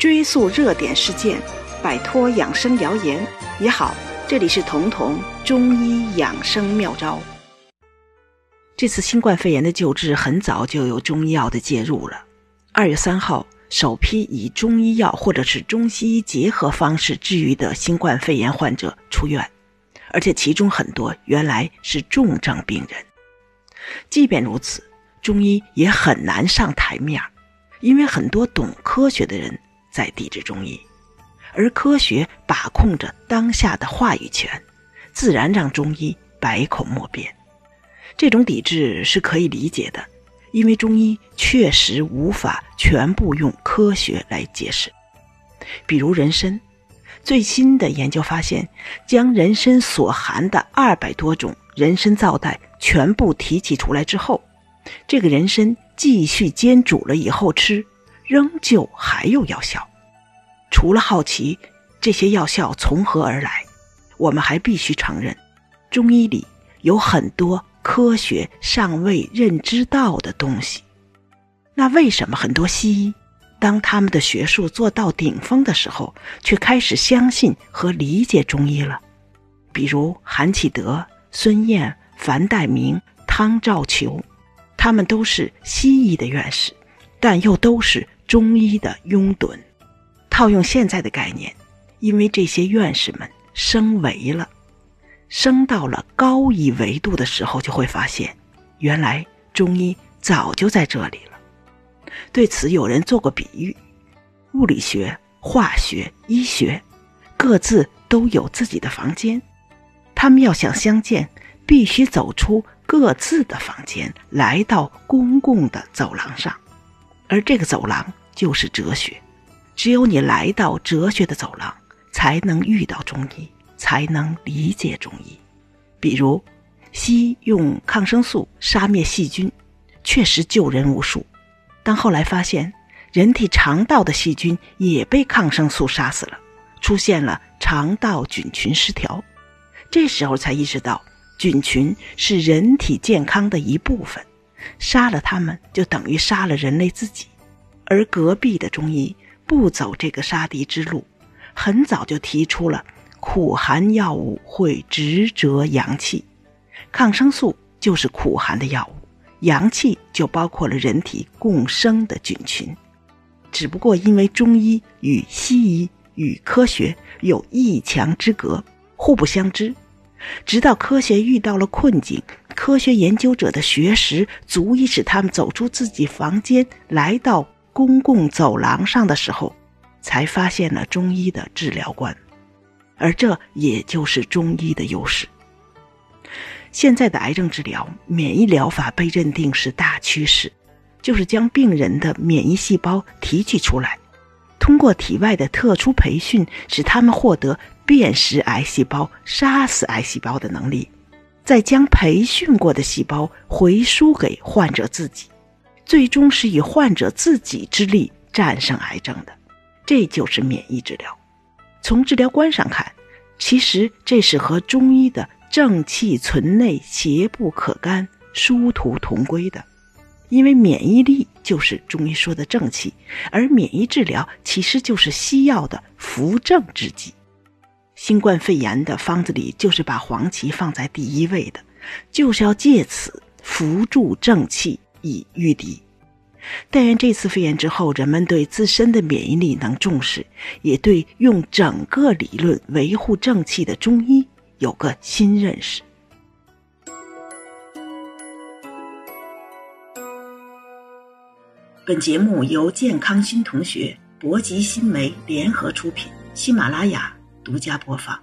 追溯热点事件，摆脱养生谣言。你好，这里是彤彤中医养生妙招。这次新冠肺炎的救治很早就有中医药的介入了。二月三号，首批以中医药或者是中西医结合方式治愈的新冠肺炎患者出院，而且其中很多原来是重症病人。即便如此，中医也很难上台面，因为很多懂科学的人在抵制中医，而科学把控着当下的话语权，自然让中医百口莫辩。这种抵制是可以理解的，因为中医确实无法全部用科学来解释。比如人参，最新的研究发现，将人参所含的二百多种人参皂苷全部提取出来之后，这个人参继续煎煮了以后吃，仍旧还有药效。除了好奇这些药效从何而来，我们还必须承认，中医里有很多。科学尚未认知到的东西，那为什么很多西医，当他们的学术做到顶峰的时候，却开始相信和理解中医了？比如韩启德、孙燕、樊代明、汤兆球，他们都是西医的院士，但又都是中医的拥趸。套用现在的概念，因为这些院士们升维了。升到了高一维度的时候，就会发现，原来中医早就在这里了。对此，有人做过比喻：物理学、化学、医学，各自都有自己的房间，他们要想相见，必须走出各自的房间，来到公共的走廊上，而这个走廊就是哲学。只有你来到哲学的走廊，才能遇到中医。才能理解中医，比如西医用抗生素杀灭细菌，确实救人无数。但后来发现，人体肠道的细菌也被抗生素杀死了，出现了肠道菌群失调。这时候才意识到，菌群是人体健康的一部分，杀了它们就等于杀了人类自己。而隔壁的中医不走这个杀敌之路，很早就提出了。苦寒药物会直折阳气，抗生素就是苦寒的药物，阳气就包括了人体共生的菌群。只不过因为中医与西医与科学有一墙之隔，互不相知。直到科学遇到了困境，科学研究者的学识足以使他们走出自己房间，来到公共走廊上的时候，才发现了中医的治疗观。而这也就是中医的优势。现在的癌症治疗，免疫疗法被认定是大趋势，就是将病人的免疫细胞提取出来，通过体外的特殊培训，使他们获得辨识癌细胞、杀死癌细胞的能力，再将培训过的细胞回输给患者自己，最终是以患者自己之力战胜癌症的。这就是免疫治疗。从治疗观上看，其实这是和中医的正气存内、邪不可干殊途同归的。因为免疫力就是中医说的正气，而免疫治疗其实就是西药的扶正之剂。新冠肺炎的方子里就是把黄芪放在第一位的，就是要借此扶助正气以御敌。但愿这次肺炎之后，人们对自身的免疫力能重视，也对用整个理论维护正气的中医有个新认识。本节目由健康新同学、博吉新媒联合出品，喜马拉雅独家播放。